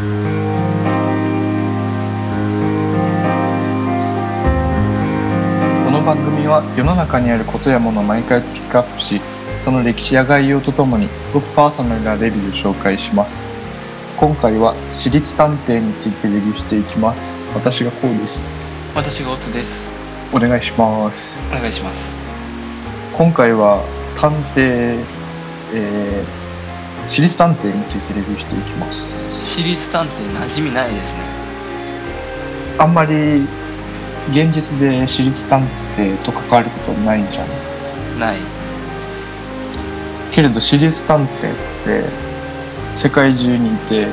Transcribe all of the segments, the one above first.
この番組は世の中にあることやものを毎回ピックアップしその歴史や概要とともにごくパーソナルなレビューを紹介します。今回は私立探偵についてレビューしていきます。私がこうです。私がオツです。お願いします。お願いします。今回は探偵、えー私立探偵についてレビューしていきます。私立探偵馴染みないですね。あんまり現実で私立探偵と関わることないじゃんない。けれど私立探偵って世界中にいてう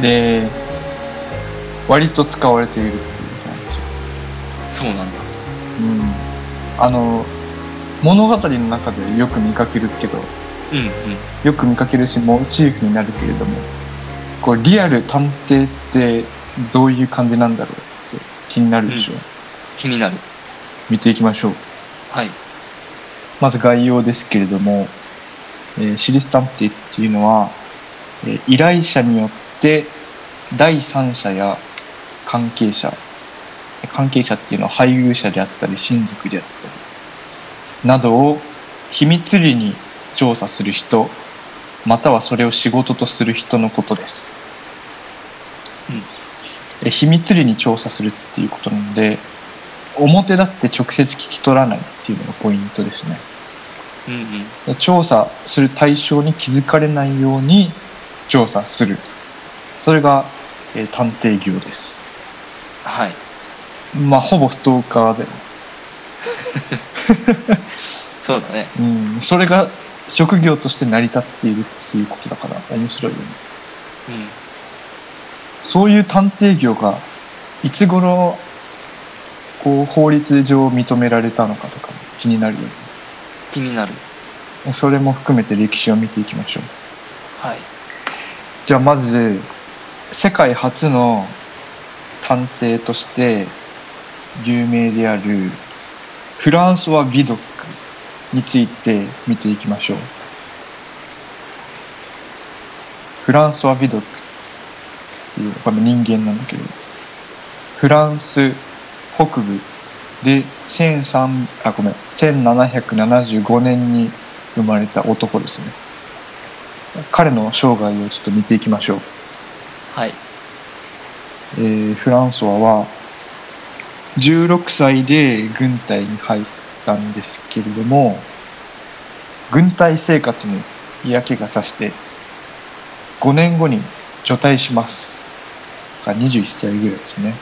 ん。で割と使われているっていう感じ。そうなんだ。うん。あの物語の中でよく見かけるけどよく見かけるしモチーフになるけれどもこうリアル探偵ってどういう感じなんだろうって気になるでしょ。う、気になる。見ていきましょう。はい。まず概要ですけれども、えー私立探偵っていうのは、えー依頼者によって第三者や関係者関係者っていうのは配偶者であったり親族であったりなどを秘密裏に調査する人またはそれを仕事とする人のことです、えー秘密裏に調査するっていうことなので表だって直接聞き取らないっていうのがポイントですね。うんうん。調査する対象に気づかれないように調査する。それが、えー探偵業です。はい。まあほぼストーカーで、そうだね。うん、それが職業として成り立っているっていうことだから面白いよね。そういう探偵業がいつ頃こう法律上認められたのかとか気になるよね。気になる。それも含めて歴史を見ていきましょう。はい。じゃあまず世界初の探偵として有名であるフランソワ・ヴィドックについて見ていきましょう。フランソワ・ヴィドックっていうこれ人間なんだけど。フランス北部で13あごめん1775年に生まれた男ですね。彼の生涯をちょっと見ていきましょう。はい。えーフランソワは16歳で軍隊に入ったんですけれども軍隊生活に嫌気がさして5年後に除隊します。が21歳ぐらいですね。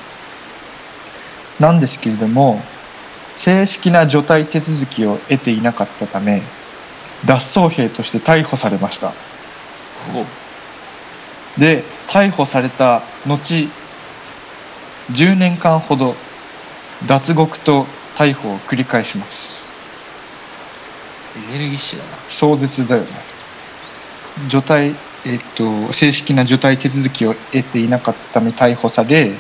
なんですけれども正式な除隊手続きを得ていなかったため脱走兵として逮捕されました。で逮捕された後10年間ほど脱獄と逮捕を繰り返します。エネルギッシュだな。壮絶だよね。除隊えっと正式な除隊手続きを得ていなかったため逮捕され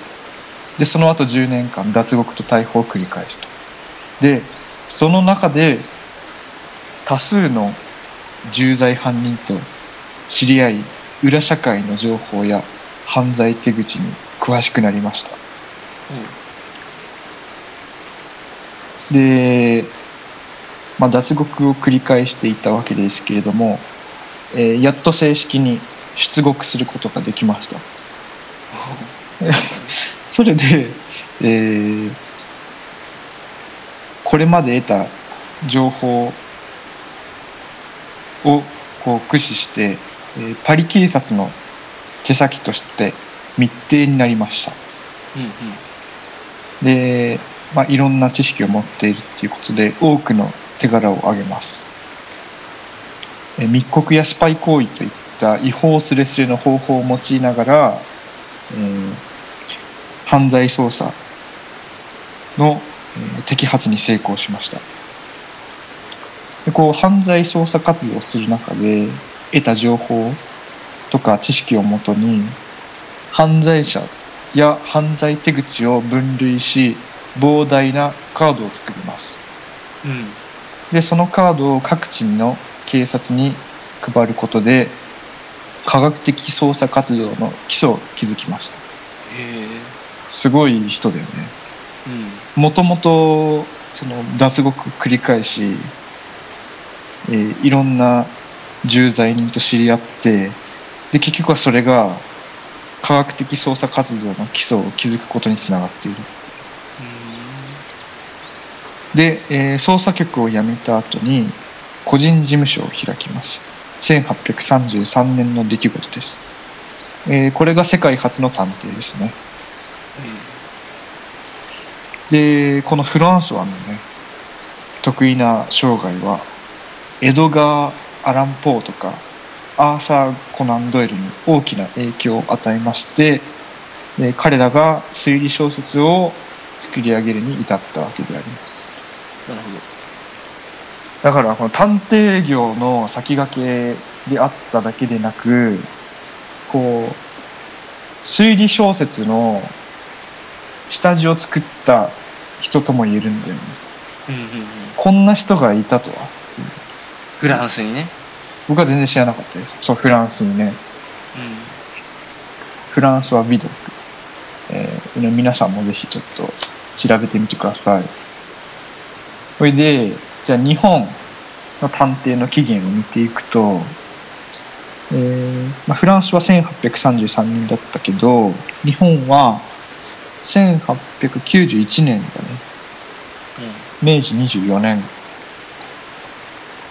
でその後10年間脱獄と逮捕を繰り返すと。でその中で多数の重罪犯人と知り合い裏社会の情報や犯罪手口に詳しくなりましたで、まあ、脱獄を繰り返していたわけですけれども、えーやっと正式に出獄することができました。それで、えーこれまで得た情報をこう駆使して、えーパリ警察の手先として密偵になりました。うんうん。で、まあ、いろんな知識を持っているっていうことで多くの手柄を挙げます。密告やスパイ行為といった違法すれすれの方法を用いながら、えー犯罪捜査の、えー摘発に成功しました。でこう犯罪捜査活動をする中で得た情報とか知識をもとに犯罪者や犯罪手口を分類し膨大なカードを作ります。うん。でそのカードを各地の警察に配ることで科学的捜査活動の基礎を築きました。すごい人だよね。うん。もともとその脱獄繰り返し、えーいろんな重罪人と知り合ってで結局はそれが科学的捜査活動の基礎を築くことにつながっているで、えー捜査局を辞めた後に個人事務所を開きます。1833年の出来事です、えーこれが世界初の探偵ですね。でこのフランソワのね得意な生涯はエドガー・アラン・ポーとかアーサー・コナン・ドイルに大きな影響を与えましてで彼らが推理小説を作り上げるに至ったわけであります。なるほど。だからこの探偵業の先駆けであっただけでなくこう推理小説の下地を作った人とも言えるんだよね。うんうんうん。こんな人がいたとはフランスにね。僕は全然知らなかったです。そうフランスにね。うフランスはヴィドク、えーね皆さんもぜひちょっと調べてみてください。それでじゃあ日本の探偵の起源を見ていくと、えーまあ、フランスは1833年だったけど日本は1891年だね。明治24年。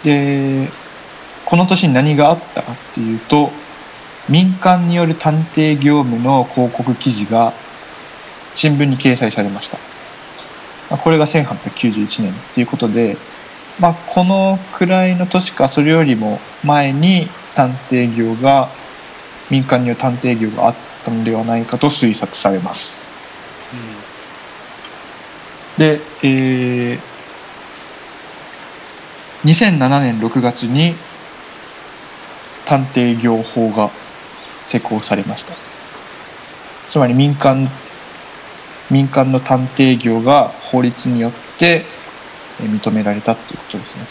でこの年に何があったかっていうと民間による探偵業務の広告記事が新聞に掲載されましたまあこれが1891年っていうことで、まあ、このくらいの年かそれよりも前に探偵業が民間による探偵業があったのではないかと推察されます。で、えー2007年6月に探偵業法が施行されました。つまり民間民間の探偵業が法律によってえー認められたっていうことですね。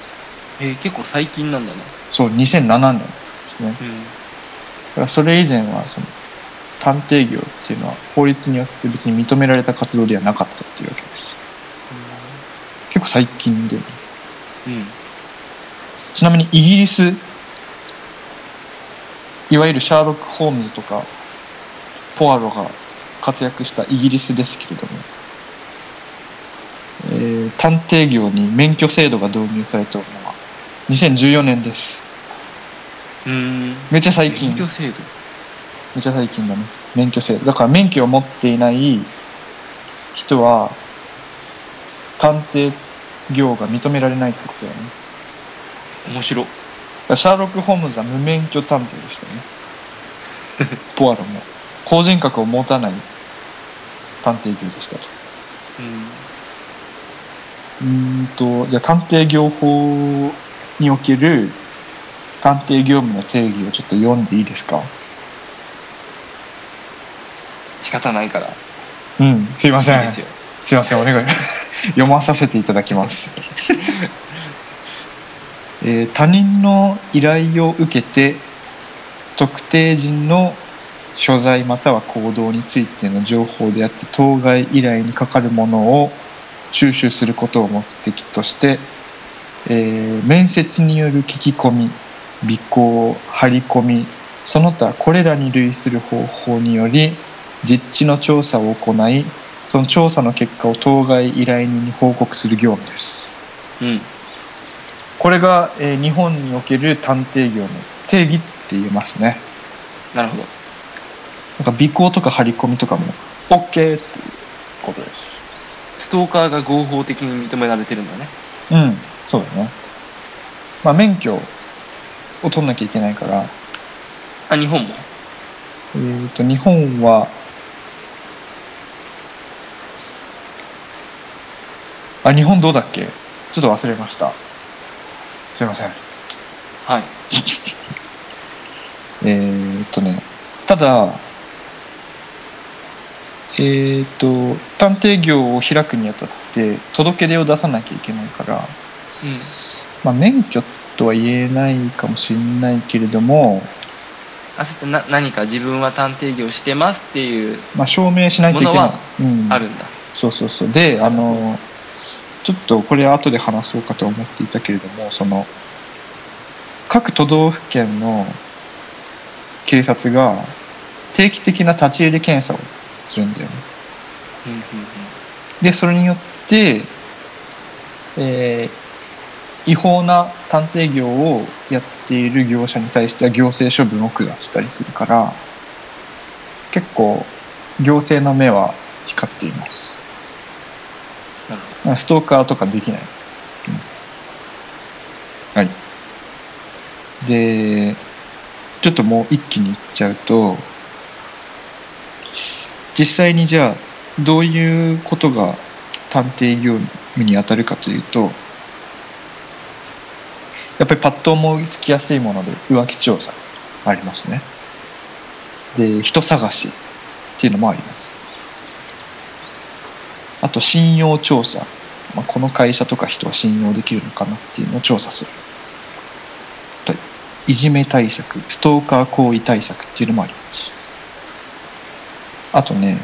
うんえー結構最近なんだね。そう2007年ですね。うん。だからそれ以前はその探偵業っていうのは法律によって別に認められた活動ではなかったっていうわけです。結構最近でうん。ちなみにイギリスいわゆるシャーロック・ホームズとかポアロが活躍したイギリスですけれども、えー探偵業に免許制度が導入されたのは2014年です。うん。めっちゃ最近。免許制度。めっちゃ最近だね。免許制度。だから免許を持っていない人は探偵業が認められないってことだよね。面白。シャーロック・ホームズは無免許探偵でしたね。ポアロも。法人格を持たない探偵業でしたと。うん。うーんとじゃあ探偵業法における探偵業務の定義をちょっと読んでいいですか？仕方ないから。うんすいません。いいですよ。すいませんお願い。読まさせていただきます、えー他人の依頼を受けて特定人の所在または行動についての情報であって当該依頼にかかるものを収集することを目的として、えー面接による聞き込み尾行張り込みその他これらに類する方法により実地の調査を行いその調査の結果を当該依頼人に報告する業務です。うん。これが、えー日本における探偵業の定義って言えますね。なるほどなんか尾行とか張り込みとかも OK っていうことです。ストーカーが合法的に認められてるんだね。うんそうだね。まあ免許を取んなきゃいけないから。あ日本も？えー、と日本はあ日本どうだっけ？ちょっと忘れました。すいません。はい。えー、っとねただえー、っと探偵業を開くにあたって届け出を出さなきゃいけないから、まあ、免許とは言えないかもしれないけれどもあそな何か自分は探偵業してますっていうまあ、証明しないといけない。ものはうん、あるんだ。そうそうそう。であのちょっとこれ後で話そうかと思っていたけれどもその各都道府県の警察が定期的な立ち入り検査をするんだよね。うんうんでそれによって、えー違法な探偵業をやっている業者に対しては行政処分を下したりするから結構行政の目は光っています。ストーカーとかできない、うん。はい。でちょっともう一気にいっちゃうと実際にじゃあどういうことが探偵業務に当たるかというとやっぱりパッと思いつきやすいもので浮気調査ありますね。で人探しっていうのもあります。あと信用調査、まあ、この会社とか人は信用できるのかなっていうのを調査する。いじめ対策ストーカー行為対策っていうのもあります。あとね、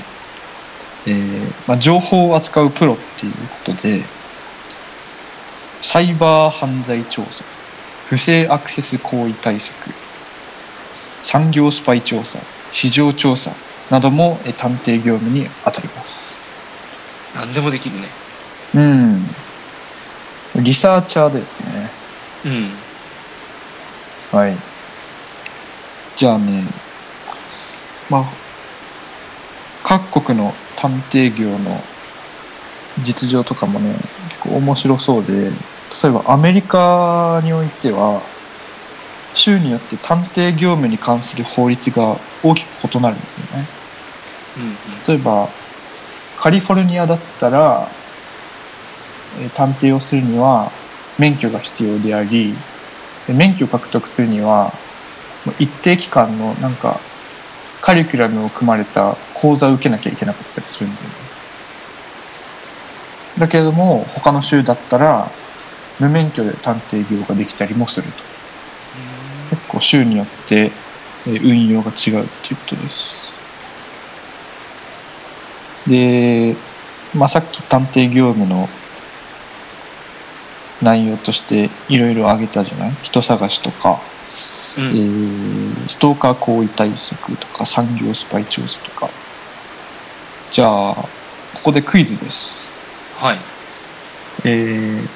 えーまあ、情報を扱うプロっていうことでサイバー犯罪調査不正アクセス行為対策産業スパイ調査市場調査などもえー探偵業務に当たります何でもできるねうん。リサーチャーだよね。うんはい。じゃあね、まあ、各国の探偵業の実情とかもね、結構面白そうで、例えばアメリカにおいては、州によって探偵業務に関する法律が大きく異なるんだよね。うんうん例えばカリフォルニアだったら、えー探偵をするには免許が必要でありで免許を獲得するには一定期間のなんかカリキュラムを組まれた講座を受けなきゃいけなかったりするんだよね。だけれども他の州だったら無免許で探偵業ができたりもすると結構州によってえー運用が違うっていうことです。で、まあ、さっき探偵業務の内容としていろいろ挙げたじゃない？人探しとか、うんえーストーカー行為対策とか産業スパイ調査とかじゃあここでクイズです。はい。えー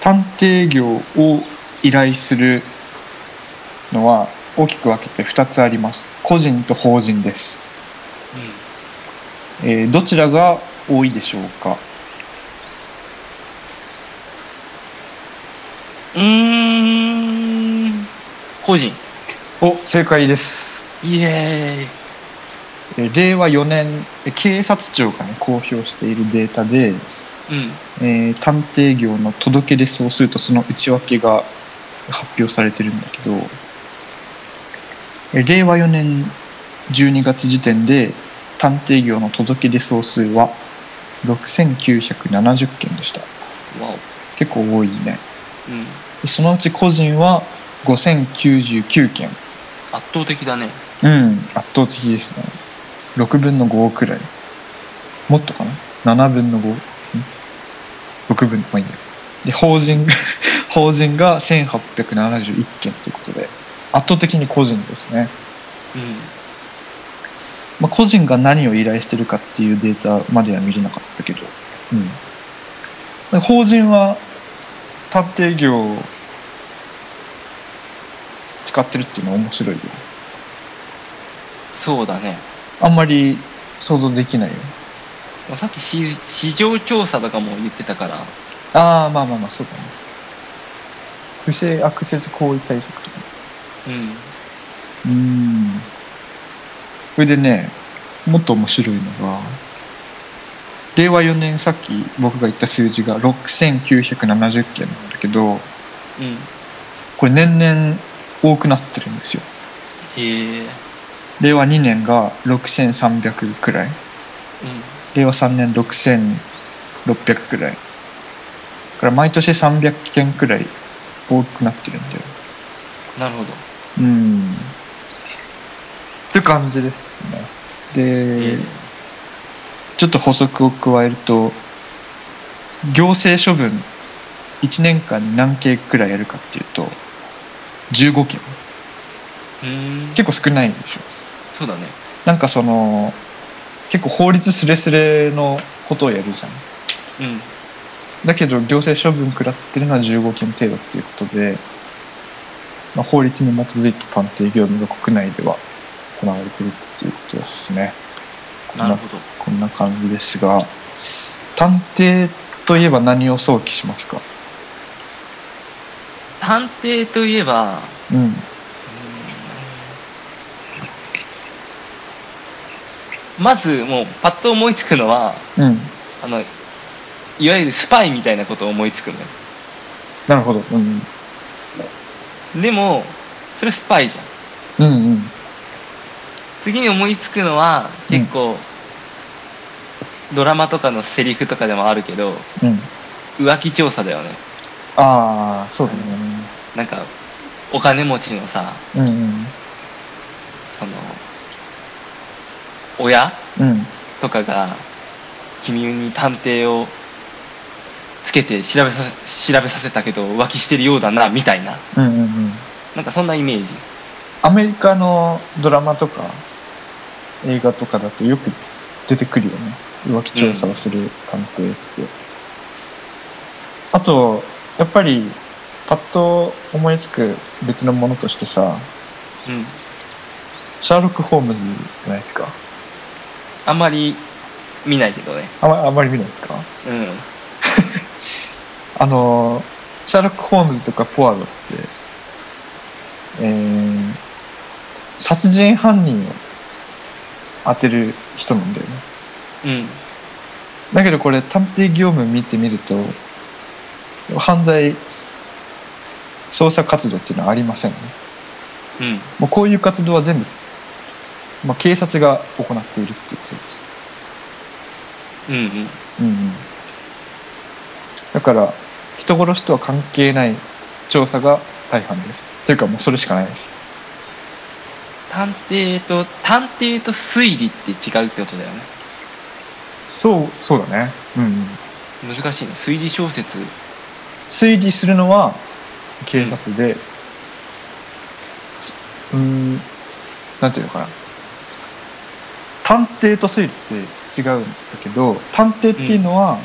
探偵業を依頼するのは大きく分けて2つあります。個人と法人です、えーどちらが多いでしょうか？うん。個人。お正解です、イエーイ。えー令和4年えー警察庁が、ね、公表しているデータで、うん。えー探偵業の届け出総数とその内訳が発表されてるんだけど、えー令和4年12月時点で探偵業の届け出総数は6970件でした。わ結構多いね。おうん。でそのうち個人は5099件。圧倒的だね。うん圧倒的ですね6分の5くらい。もっとかな？7分の 5? ん6分まあいいやで法人法人が 1871件ということで圧倒的に個人ですね、うん。まあ、個人が何を依頼してるかっていうデータまでは見れなかったけど、うん、法人は探偵業を使ってるっていうのは面白いよ。そうだねあんまり想像できないよ。さっき市市場調査とかも言ってたから。ああまあまあまあそうだね。不正アクセス行為対策とか。うん。うん。それでねもっと面白いのが令和4年さっき僕が言った数字が6970件なんだけどうん。これ年々多くなってるんですよ。へえ令和2年が6300くらい。令和3年6600くらい。だから毎年300件くらい多くなってるんだよ。なるほど。うん。って感じですね。で、えちょっと補足を加えると行政処分1年間に何件くらいやるかっていうと15件。うーん。結構少ないでしょそうだね。なんかその結構法律すれすれのことをやるじゃん。うん。だけど行政処分食らってるのは15件程度っていうことで、まあ、法律に基づいた探偵業務が国内では行われてるっていうことですね。こんななるほど。こんな感じですが探偵といえば何を想起しますか？探偵といえばうんまずもうパッと思いつくのはうん。あのいわゆるスパイみたいなことを思いつくのよ。なるほど。うん。でもそれスパイじゃん。うんうん。次に思いつくのは結構、ドラマとかのセリフとかでもあるけどうん。浮気調査だよね。ああそうだね。なんかお金持ちのさうんうん。その親うん。とかが君に探偵をつけて調べさせ調べさせたけど浮気してるようだなみたいな。うんうんうん。なんかそんなイメージ。アメリカのドラマとか映画とかだとよく出てくるよね。浮気調査をする探偵って、あとやっぱりパッと思いつく別のものとしてさうん。シャーロック・ホームズじゃないですかあんまり見ないけどね。あまあんまり見ないですか？うん。あのシャーロック・ホームズとかポアロってえー、殺人犯人を当てる人なんだよね。うん。だけどこれ探偵業務見てみると犯罪捜査活動っていうのはありませんね。うん。もうこういう活動は全部、まあ、警察が行っているっていうことです、うんうん。うんうん、だから人殺しとは関係ない調査が大半です。というかもうそれしかないです。探偵と探偵と推理って違うってことだよね。そうそうだね。うん、うん、難しいね。推理小説。推理するのは警察で、すうーんなんていうのかな探偵と推理って違うんだけど探偵っていうのは、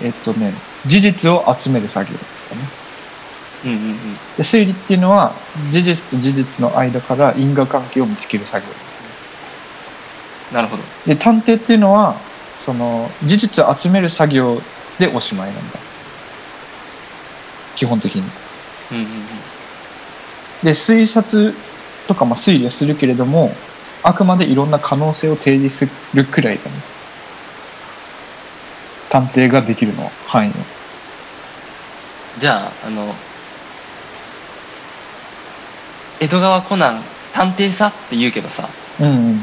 えっとね事実を集める作業だね。うんうんうん。で推理っていうのは事実と事実の間から因果関係を見つける作業ですね。なるほど。で探偵っていうのはその事実を集める作業でおしまいなんだ。基本的に。うんうんうん。で推察とかまあ推理はするけれどもあくまでいろんな可能性を提示するくらいだね。探偵ができるの範囲を。じゃああの江戸川コナン探偵さって言うけどさうんうん。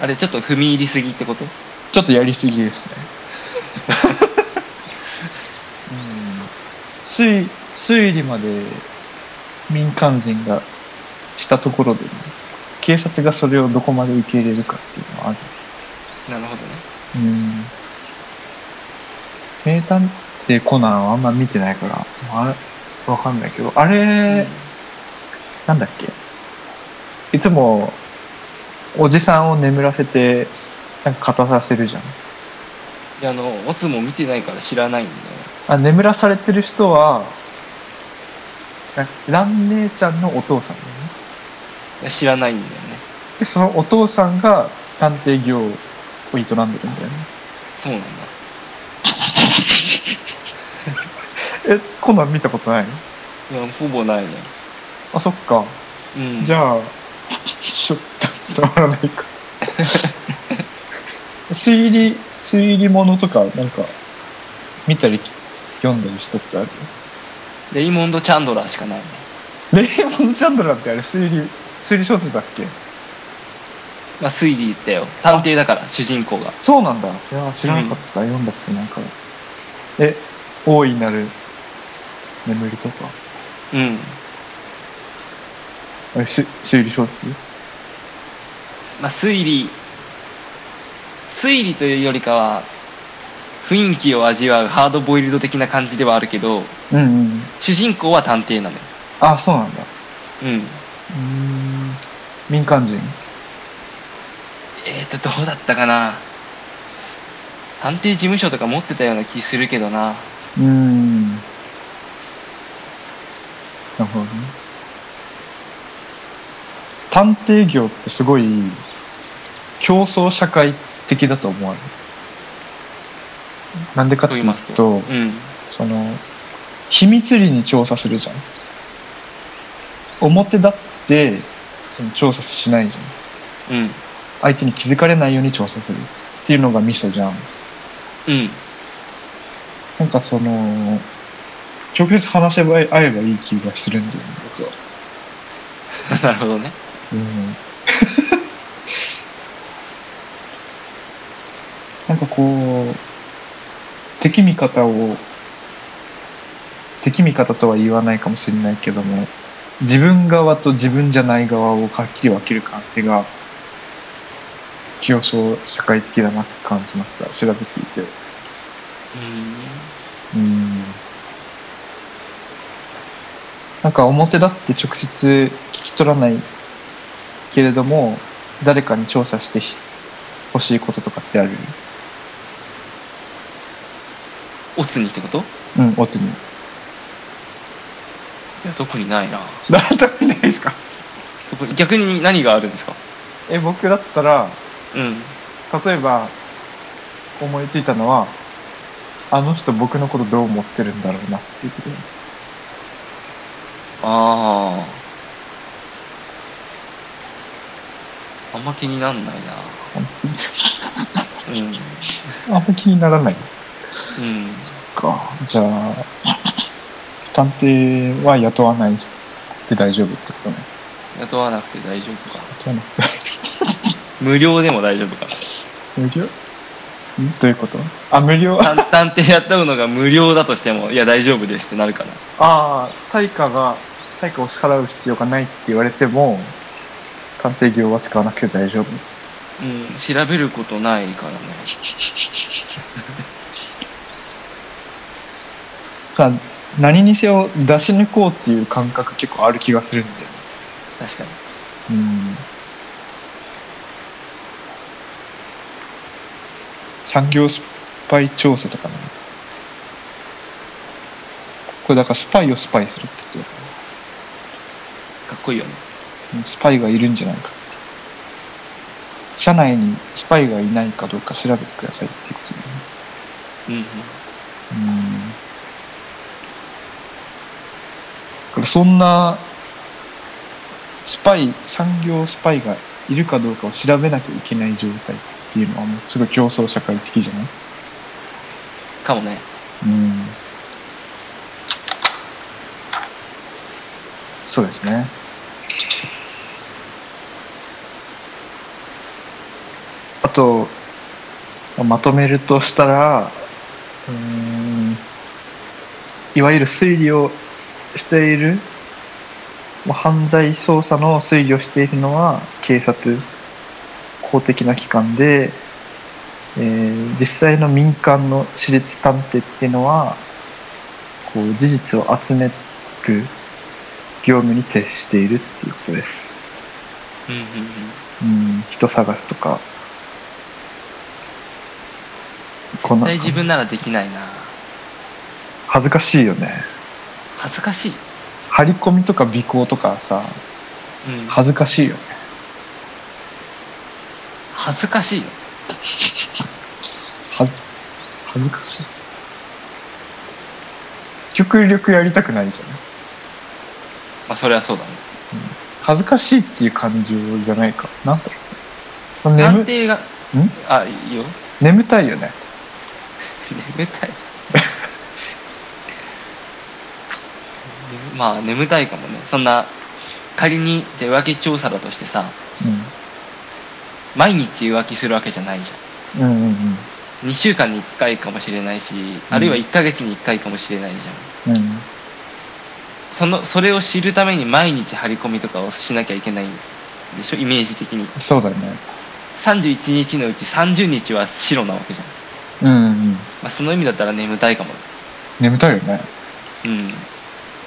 あれちょっと踏み入りすぎってこと？ちょっとやりすぎですね。うん。推推理まで民間人がしたところでね警察がそれをどこまで受け入れるかっていうのはある。なるほどね。うん。名探偵コナンはあんま見てないからあれわかんないけど。あれ、なんだっけ？いつもおじさんを眠らせてなんか勝たさせるじゃん。いやあのオツも見てないから知らないんだよ。あ眠らされてる人はな蘭姉ちゃんのお父さん。ね知らないんだよね。でそのお父さんが探偵業を営んでるんだよね。そうなんだ。えコナン見たことない？いやほぼないね。あそっか。うん。じゃあちょっと伝わらないか。推理推理物とかなんか見たり読んだりしたことある？レイモンド・チャンドラーしかないね。レイモンド・チャンドラーってあれ推理推理小説だっけ？まあ推理だよ。探偵だから主人公が。そうなんだ。いや知らなかった、読んだってなんか。え大いなる眠りとか？うん。えし推理小説？まあ、推理推理というよりかは雰囲気を味わうハードボイルド的な感じではあるけどうんうん主人公は探偵なのよ。あそうなんだ。うん。うーん民間人？えーとどうだったかな？探偵事務所とか持ってたような気するけどな。うーん。なるほどね。探偵業ってすごい競争社会的だと思われるなんでかっていうと言いますと？とうん。その秘密裏に調査するじゃん。表だってその調査しないじゃん。うん。相手に気づかれないように調査するっていうのがミソじゃん。うん。なんかその直接話せば合えばいい気がするんだよね。僕は。なるほどね。うん。なんかこう敵味方を敵味方とは言わないかもしれないけども自分側と自分じゃない側をはっきり分ける感じが競争社会的だなって感じました調べていて。うん。うんなんか表だって直接聞き取らないけれども誰かに調査してひ欲しいこととかってある？オツにってこと？うんオツにいや特にないな。なんともないですか？特に逆に何があるんですか？え僕だったらうん。例えば思いついたのはあの人僕のことどう思ってるんだろうなっていうことだあああんま気になんないな。うん。あんま気にならない。うん。そっか。じゃあ探偵は雇わないで大丈夫ってことね。雇わなくて大丈夫か。雇わなくて無料でも大丈夫か。無料？ん？どういうこと？あ無料？あ探探偵やったのが無料だとしてもいや大丈夫ですってなるかな。あ対価が対価を支払う必要がないって言われても探偵業は使わなくて大丈夫。うん調べることないからね。か何にせよ出し抜こうっていう感覚結構ある気がするんだよね。確かに。うん。産業スパイ調査とかね。これだからスパイをスパイするってことだかかっこいいよね。らスパイがいるんじゃないかって。社内にスパイがいないかどうか調べてくださいっていうことだよね。うん。うんうんだからそんなスパイ産業スパイがいるかどうかを調べなきゃいけない状態っていうのはもうすごい競争社会的じゃない？かもね。うん。そうですね。あとまとめるとしたらうーんいわゆる推理をしている。犯罪捜査の推理をしているのは警察公的な機関で、えー実際の民間の私立探偵っていうのはこう事実を集める業務に徹しているっていうことです。うんうんうん。うん、人探しとか。こんな絶対自分ならできないな。恥ずかしいよね恥ずかしい。張り込みとか尾行とかさうん。恥ずかしいよね。恥ずかしいよ。恥ず恥ずかしい。極力やりたくないじゃん。まあそれはそうだね。恥ずかしいっていう感情じゃないか。なんだろう眠探偵がん？あいいよ。眠たいよね。眠たいまあ眠たいかもね。そんな仮にじゃあ浮気調査だとしてさ毎日浮気するわけじゃないじうん。うんうんうん。ゃん2週間に1回かもしれないし、あるいは1ヶ月に1回かもしれないじゃん。うん。そのそれを知るために毎日張り込みとかをしなきゃいけないんでしょ？イメージ的に。そうだよね。31日のうち30日は白なわけじゃん、うんうん。まあ、その意味だったら眠たいかも。眠たいよね。うん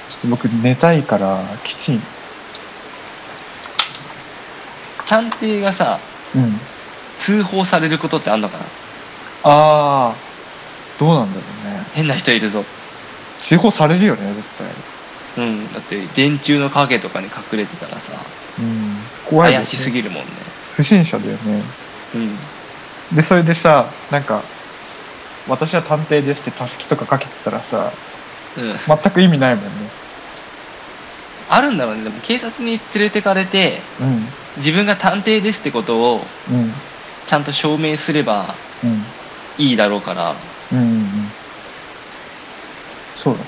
ちょっと僕寝たいからきちん。探偵がさうん。通報されることってあんのかな？ああどうなんだろうね。変な人いるぞ。通報されるよね絶対。うんだって電柱の影とかに隠れてたらさうん。怖いよね。怪しすぎるもんね。不審者だよね。うん。でそれでさなんか「私は探偵です」ってたすきとかかけてたらさうん。全く意味ないもんね。あるんだろうね。でも警察に連れてかれてうん。自分が探偵ですってことをうん。ちゃんと証明すればうん。いいだろうから。うんうんうん。そうだね。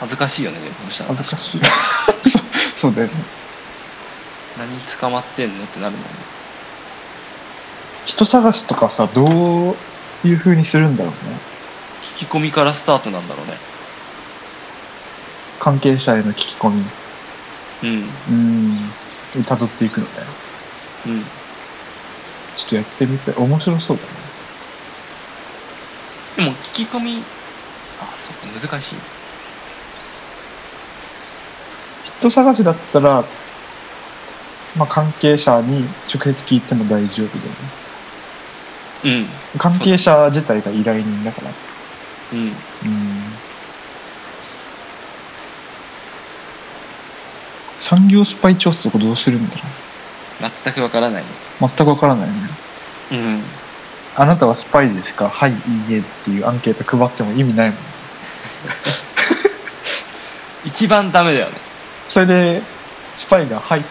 恥ずかしいよねでもそしたら。恥ずかしい。そうだよね。何捕まってんのってなるもんね。人探しとかさどういう風にするんだろうね。聞き込みからスタートなんだろうね関係者への聞き込み。うん。うん。辿っていくのね。うん。ちょっとやってみたい面白そうだね。でも聞き込みあそっか難しい。人探しだったらまあ関係者に直接聞いても大丈夫だよね。うん。関係者自体が依頼人だから。うん。うん産業スパイ調査とかどうするんだろ全くわからない。ねう全くわからないね。うん。あなたはスパイですか？はいいいえっていうアンケート配っても意味ないもん 一番ダメだよね。それでスパイが「はい」って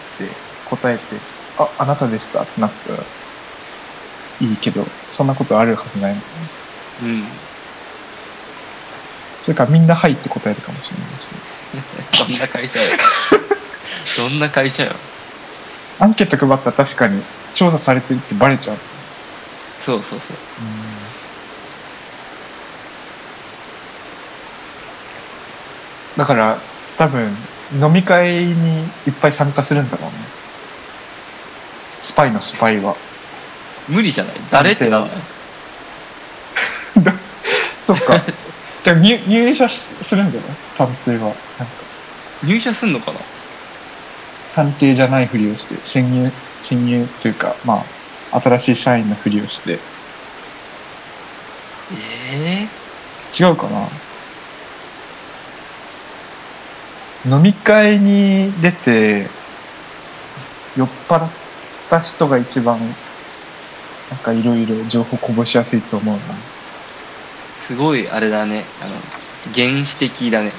答えて「ああなたでした」ってなったらいいけどそんなことあるはずないもんね。うん。それからみんな「はい」って答えるかもしれないし どんな会社よどんな会社よ。アンケート配ったら確かに調査されてるってバレちゃう。そうそうそう。だから多分飲み会にいっぱい参加するんだろうね。スパイのスパイは。無理じゃない？誰ってなんだよそっか。じゃあ入入社しするんじゃない？探偵は。なんか。入社すんのかな？探偵じゃないふりをして侵入侵入というかまあ新しい社員のふりをして。え違うかな？飲み会に出て酔っ払った人が一番なんかいろいろ情報こぼしやすいと思うな。ー、すごいあれだね。あの原始的だね。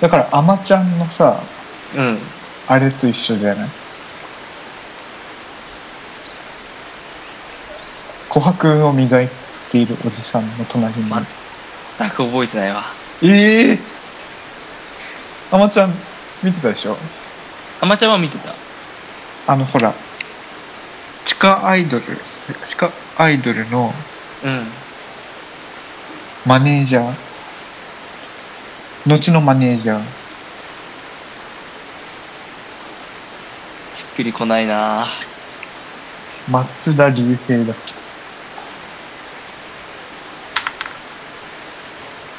だからあまちゃんのさうん。あれと一緒じゃない？琥珀を磨いているおじさんの隣に、ま全く覚えてないわ。ええあまちゃん見てたでしょ？あまちゃんは見てた。あのほら。地下アイドル地下アイドルのうん。マネージャー。後のマネージャーしっくりこないな。松田龍平だっけ？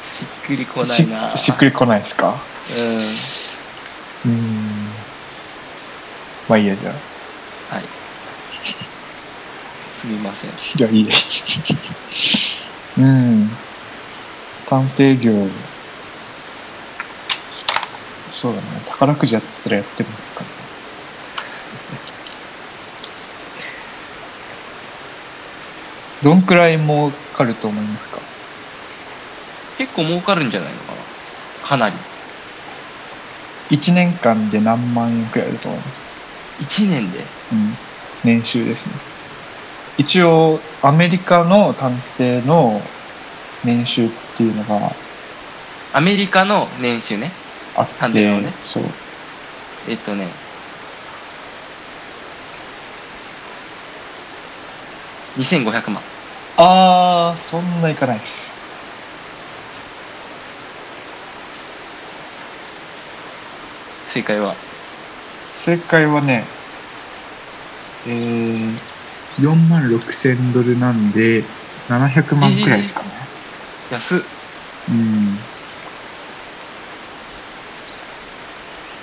しっくりこないしな。しっくりこないですか？うん。うーん。まあいいやじゃあ。はい。すみません。いやいいや。うん。探偵業。そうだね。宝くじ当たったらやってみようかなどんくらい儲かると思いますか？結構儲かるんじゃないのかな？かなり。1年間で何万円くらいだと思います？1年で？うん、年収ですね。一応アメリカの探偵の年収っていうのがアメリカの年収ね。あって探偵のね。そう。えっとね2500万。あーそんないかないです。正解は？正解はねえー、4万6千ドルなんで700万くらいですかね、安っ。うん。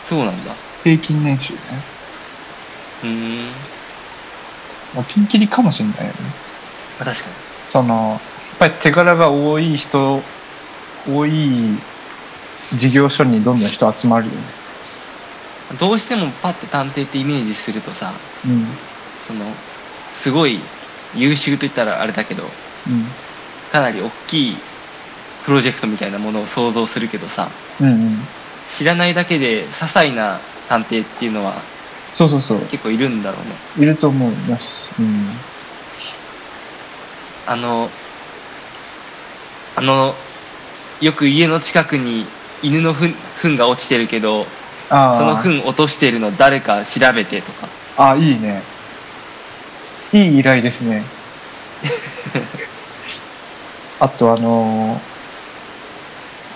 そうなんだ。平均年収ね。うーんまあピンキリかもしれないよね。まあ確かに。そのやっぱり手柄が多い人多い事業所にどんどん人集まるよね。どうしてもパッて探偵ってイメージするとさうん。そのすごい優秀と言ったらあれだけどうん。かなり大きいプロジェクトみたいなものを想像するけどさうんうん。知らないだけで些細な探偵っていうのはそうそうそう。結構いるんだろうね。いると思います。うん。あのあのよく家の近くに犬の糞糞が落ちてるけどああその糞落としてるの誰か調べてとか。あいいね。いい依頼ですね。あとあのー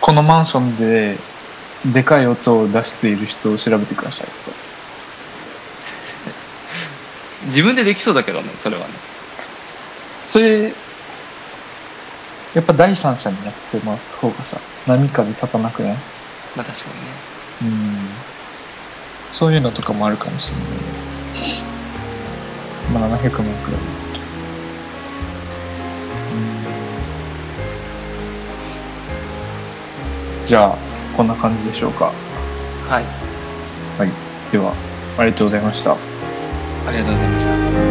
このマンションででかい音を出している人を調べてくださいと自分でできそうだけどねそれはね。それやっぱ第三者にやってもらった方がさ波風立たなくない？まあ確かにね。うん。そういうのとかもあるかもしれない。まあ700万くらいですけど。うん。じゃあこんな感じでしょうか。はい。はい。ではありがとうございましたありがとうございました。